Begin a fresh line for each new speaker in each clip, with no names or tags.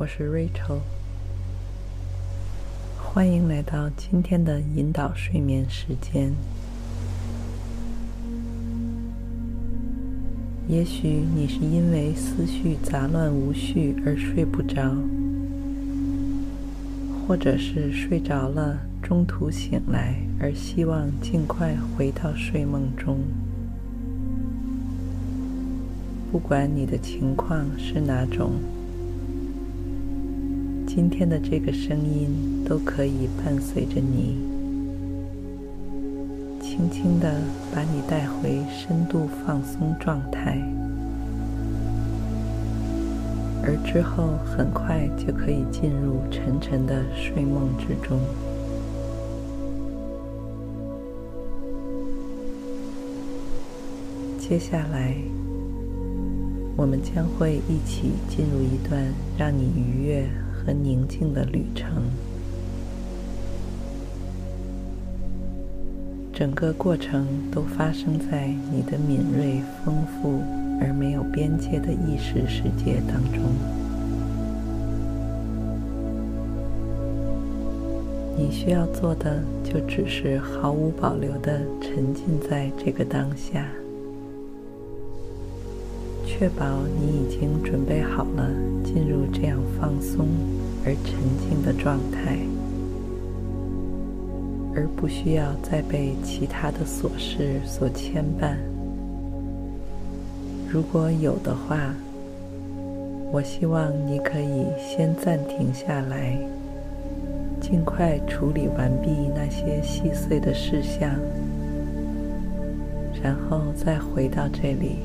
我是 Rachel，欢迎来到今天的引导睡眠时间。也许你是因为思绪杂乱无序而睡不着，或者是睡着了，中途醒来而希望尽快回到睡梦中。不管你的情况是哪种，今天的这个声音都可以伴随着你，轻轻的把你带回深度放松状态，而之后很快就可以进入沉沉的睡梦之中。接下来。我们将会一起进入一段让你愉悦和宁静的旅程。整个过程都发生在你的敏锐、丰富而没有边界的意识世界当中。你需要做的就只是毫无保留的沉浸在这个当下。确保你已经准备好了进入这样放松而沉静的状态，而不需要再被其他的琐事所牵绊。如果有的话，我希望你可以先暂停下来，尽快处理完毕那些细碎的事项，然后再回到这里。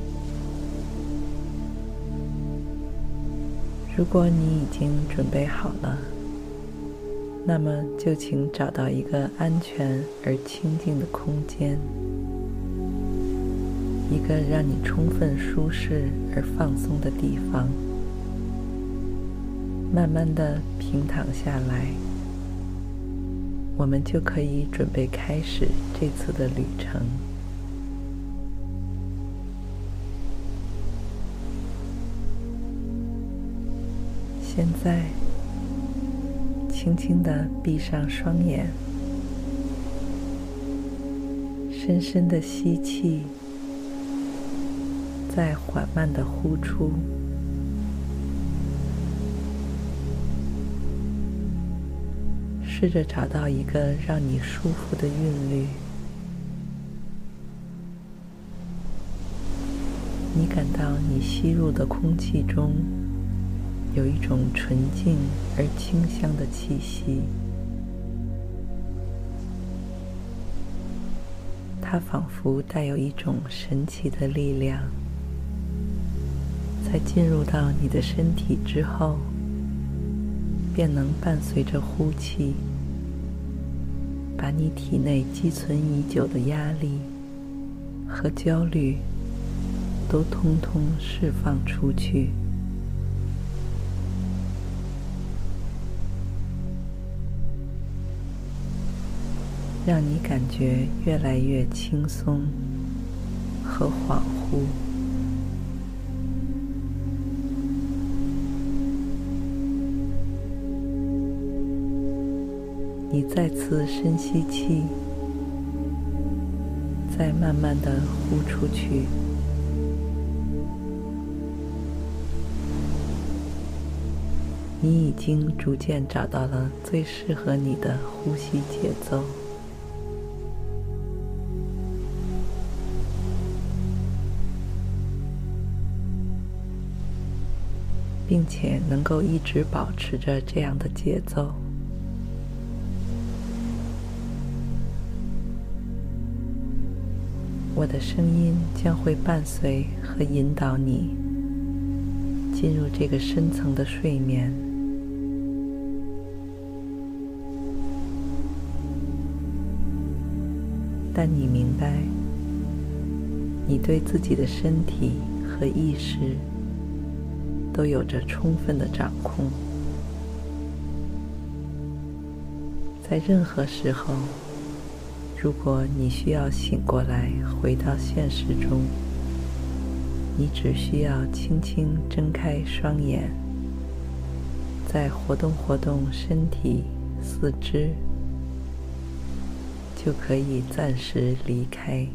如果你已经准备好了，那么就请找到一个安全而清静的空间，一个让你充分舒适而放松的地方，慢慢的平躺下来，我们就可以准备开始这次的旅程。现在，轻轻地闭上双眼，深深的吸气，再缓慢的呼出。试着找到一个让你舒服的韵律。你感到你吸入的空气中，有一种纯净而清香的气息，它仿佛带有一种神奇的力量，在进入到你的身体之后，便能伴随着呼气，把你体内积存已久的压力和焦虑都通通释放出去。让你感觉越来越轻松和恍惚。你再次深吸气，再慢慢的呼出去。你已经逐渐找到了最适合你的呼吸节奏。并且能够一直保持着这样的节奏。我的声音将会伴随和引导你进入这个深层的睡眠。但你明白，你对自己的身体和意识都有着充分的掌控。在任何时候，如果你需要醒过来，回到现实中，你只需要轻轻睁开双眼，再活动活动身体四肢，就可以暂时离开。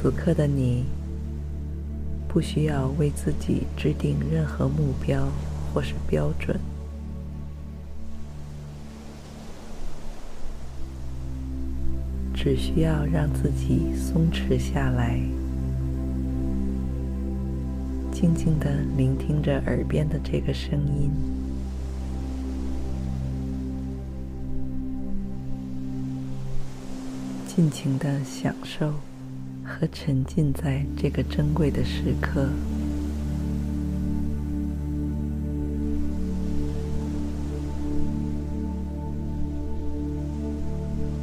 此刻的你，不需要为自己制定任何目标或是标准，只需要让自己松弛下来，静静的聆听着耳边的这个声音，尽情的享受。和沉浸在这个珍贵的时刻，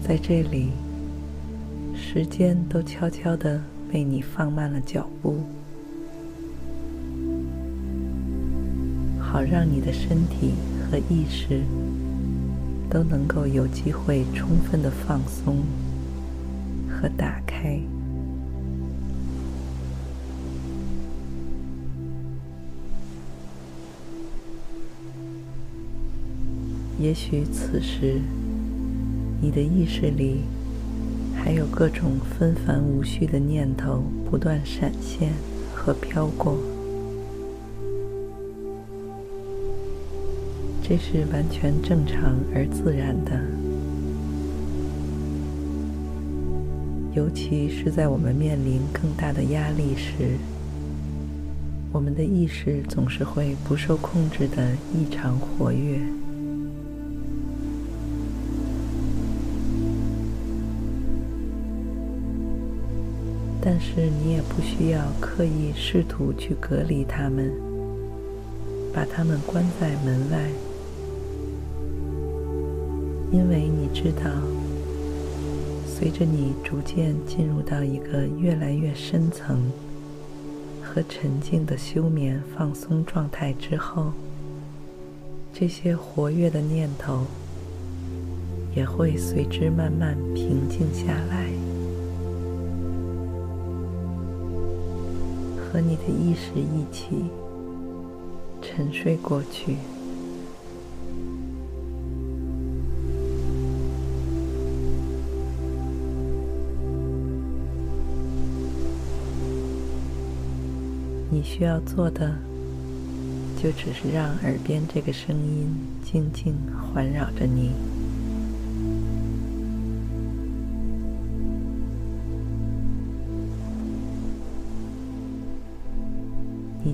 在这里，时间都悄悄地为你放慢了脚步，好让你的身体和意识都能够有机会充分的放松和打开。也许此时，你的意识里还有各种纷繁无序的念头不断闪现和飘过，这是完全正常而自然的。尤其是在我们面临更大的压力时，我们的意识总是会不受控制的异常活跃。但是你也不需要刻意试图去隔离他们，把他们关在门外，因为你知道，随着你逐渐进入到一个越来越深层和沉静的休眠放松状态之后，这些活跃的念头也会随之慢慢平静下来。和你的意识一起沉睡过去。你需要做的，就只是让耳边这个声音静静环绕着你。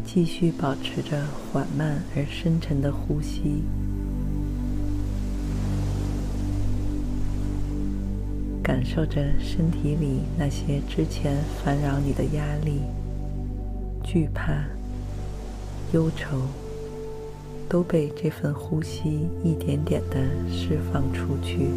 继续保持着缓慢而深沉的呼吸，感受着身体里那些之前烦扰你的压力、惧怕、忧愁，都被这份呼吸一点点的释放出去。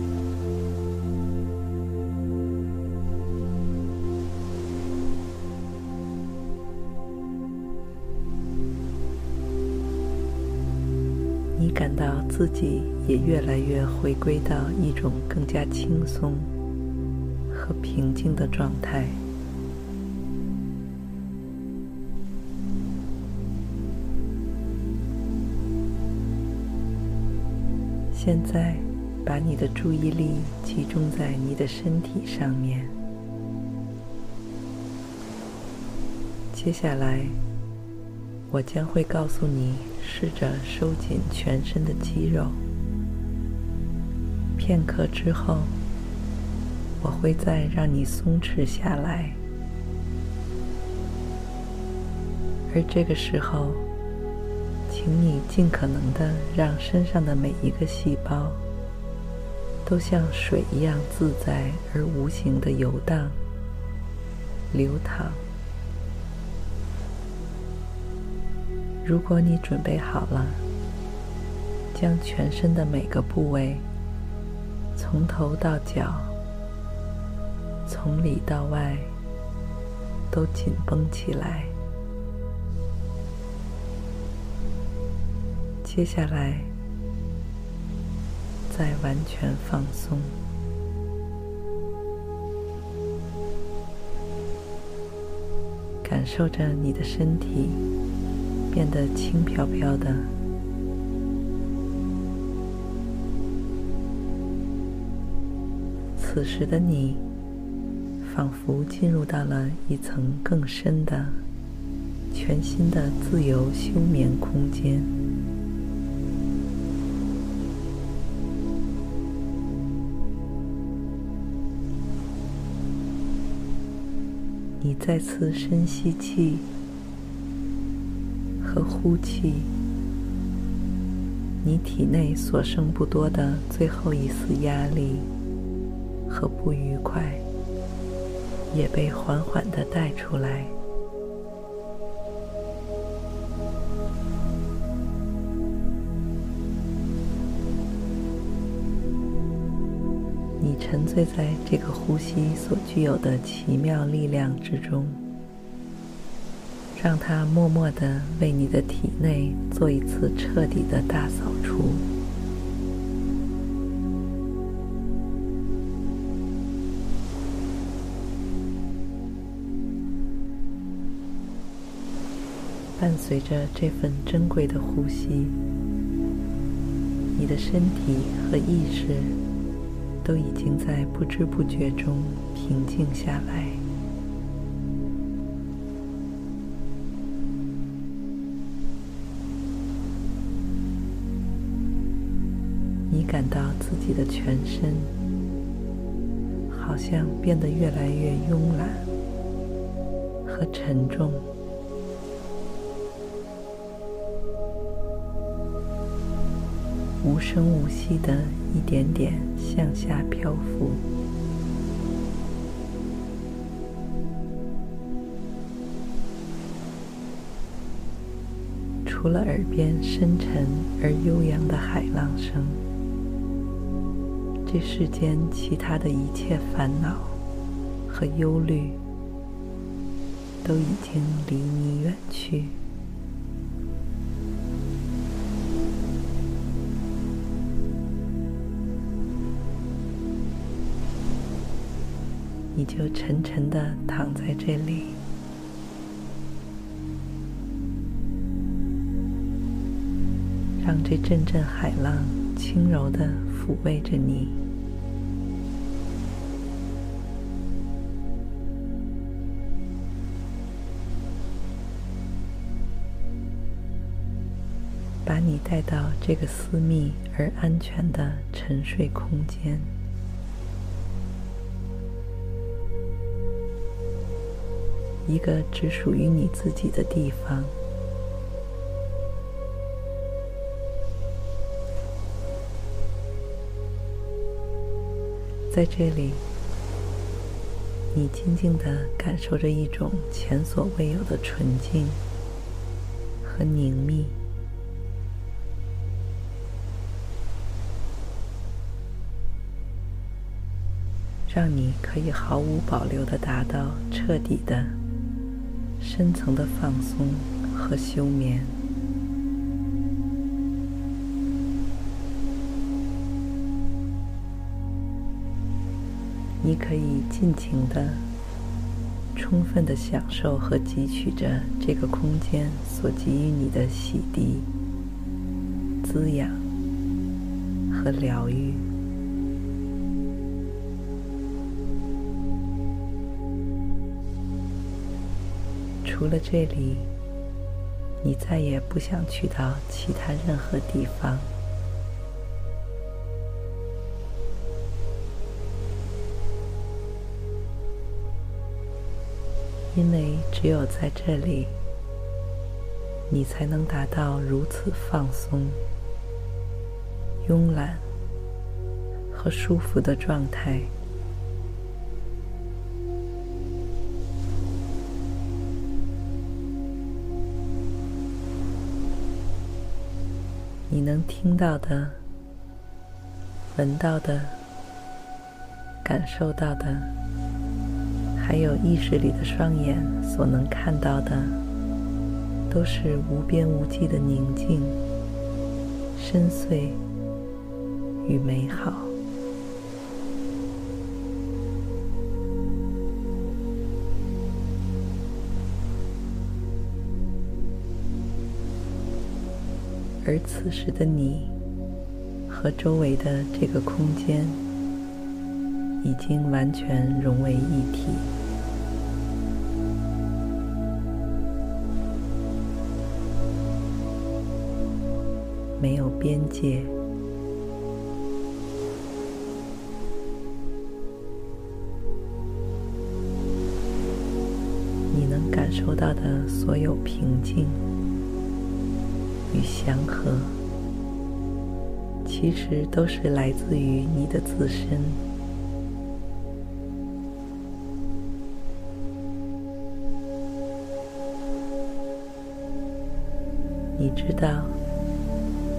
自己也越来越回归到一种更加轻松和平静的状态。现在，把你的注意力集中在你的身体上面。接下来，我将会告诉你，试着收紧全身的肌肉。片刻之后，我会再让你松弛下来。而这个时候，请你尽可能的让身上的每一个细胞都像水一样自在而无形的游荡、流淌。如果你准备好了，将全身的每个部位，从头到脚，从里到外，都紧绷起来。接下来，再完全放松，感受着你的身体变得轻飘飘的。此时的你，仿佛进入到了一层更深的、全新的自由休眠空间。你再次深吸气和呼气，你体内所剩不多的最后一丝压力和不愉快，也被缓缓地带出来。你沉醉在这个呼吸所具有的奇妙力量之中，让它默默地为你的体内做一次彻底的大扫除。伴随着这份珍贵的呼吸，你的身体和意识。都已经在不知不觉中平静下来。自己的全身好像变得越来越慵懒和沉重。无声无息的一点点向下漂浮，除了耳边深沉而悠扬的海浪声，这世间其他的一切烦恼和忧虑都已经离你远去。你就沉沉的躺在这里，让这阵阵海浪轻柔的抚慰着你，把你带到这个私密而安全的沉睡空间。一个只属于你自己的地方，在这里，你静静的感受着一种前所未有的纯净和宁谧，让你可以毫无保留的达到彻底的。深层的放松和休眠，你可以尽情的、充分的享受和汲取着这个空间所给予你的洗涤、滋养和疗愈。除了这里，你再也不想去到其他任何地方，因为只有在这里，你才能达到如此放松、慵懒和舒服的状态。你能听到的、闻到的、感受到的，还有意识里的双眼所能看到的，都是无边无际的宁静、深邃与美好。而此时的你和周围的这个空间已经完全融为一体，没有边界。你能感受到的所有平静。与祥和，其实都是来自于你的自身。知道，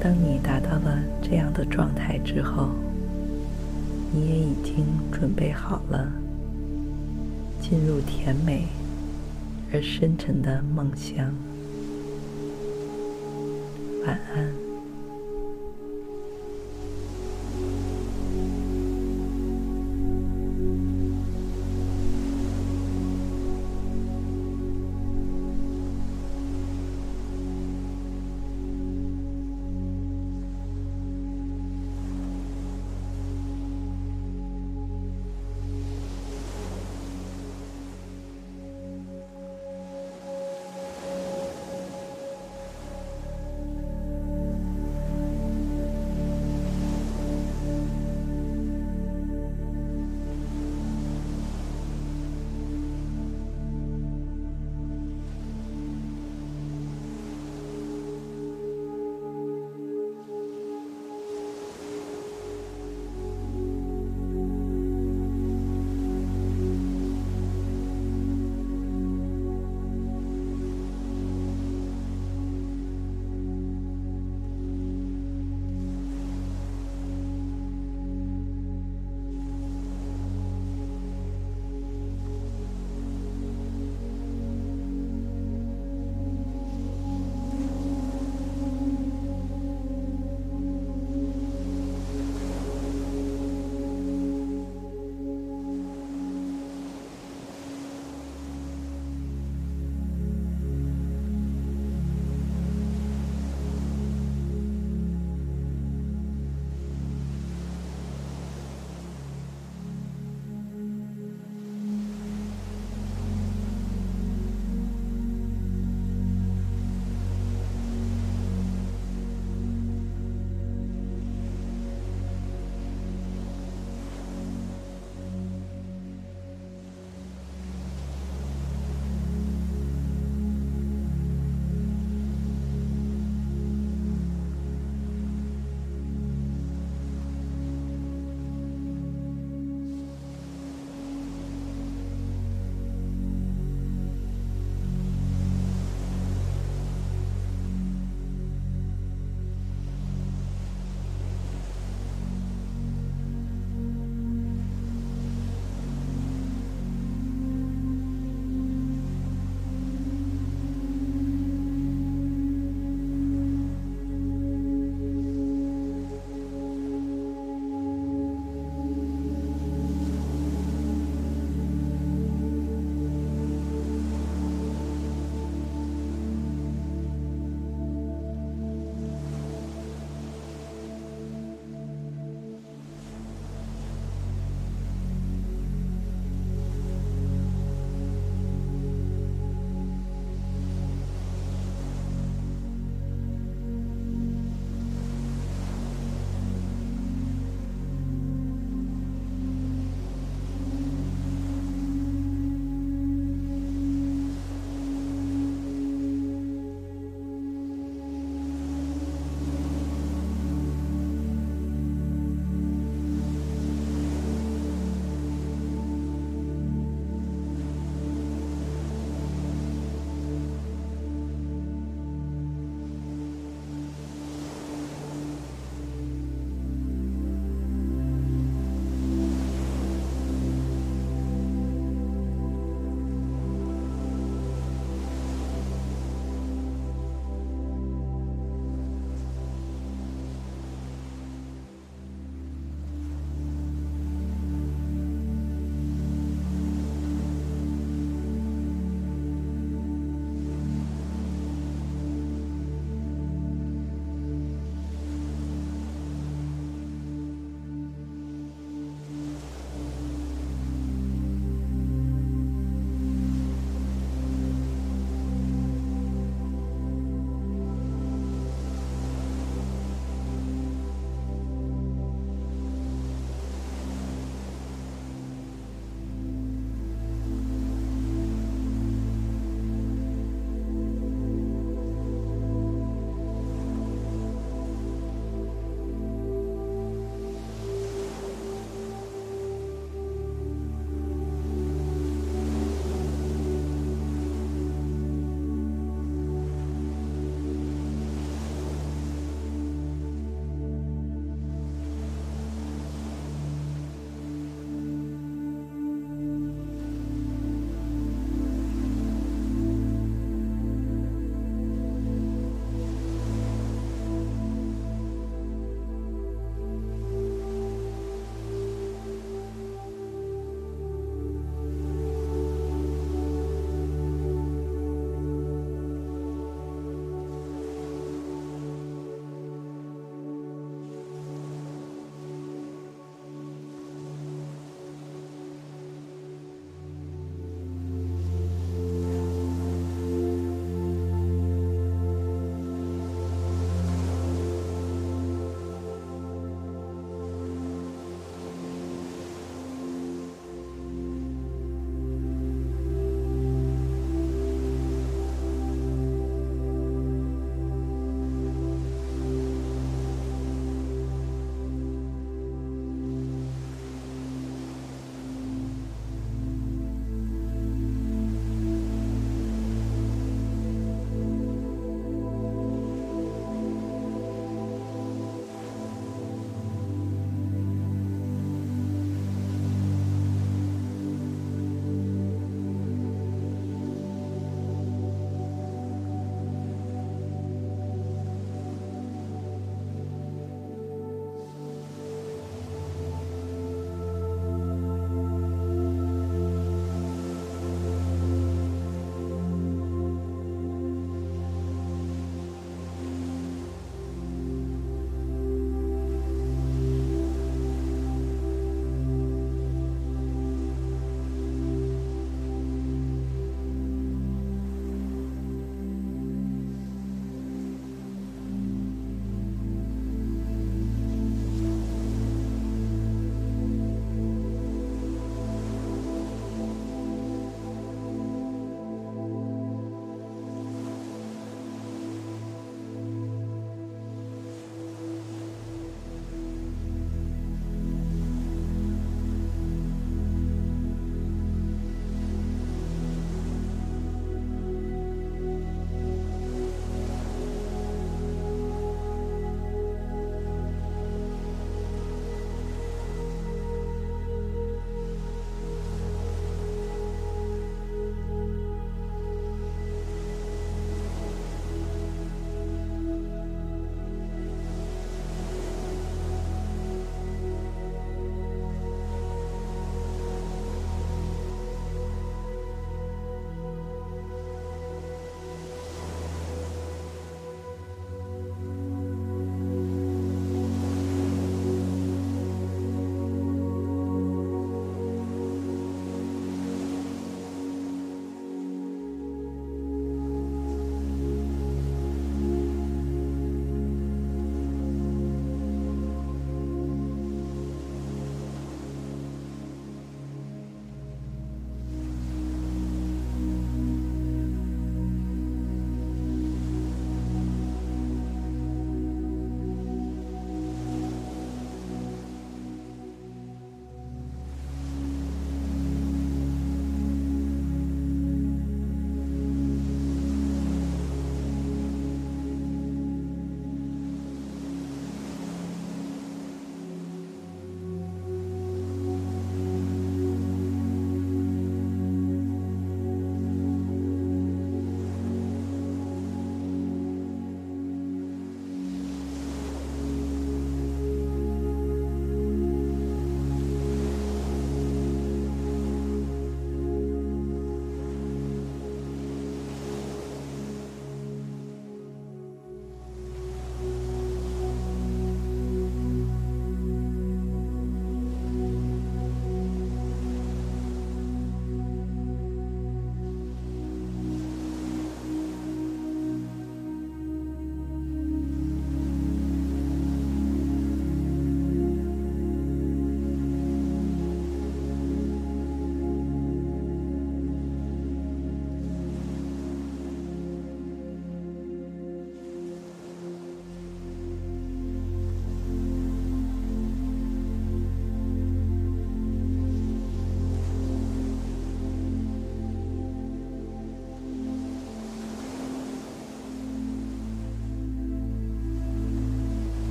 当你达到了这样的状态之后，你也已经准备好了进入甜美而深沉的梦乡。晚安。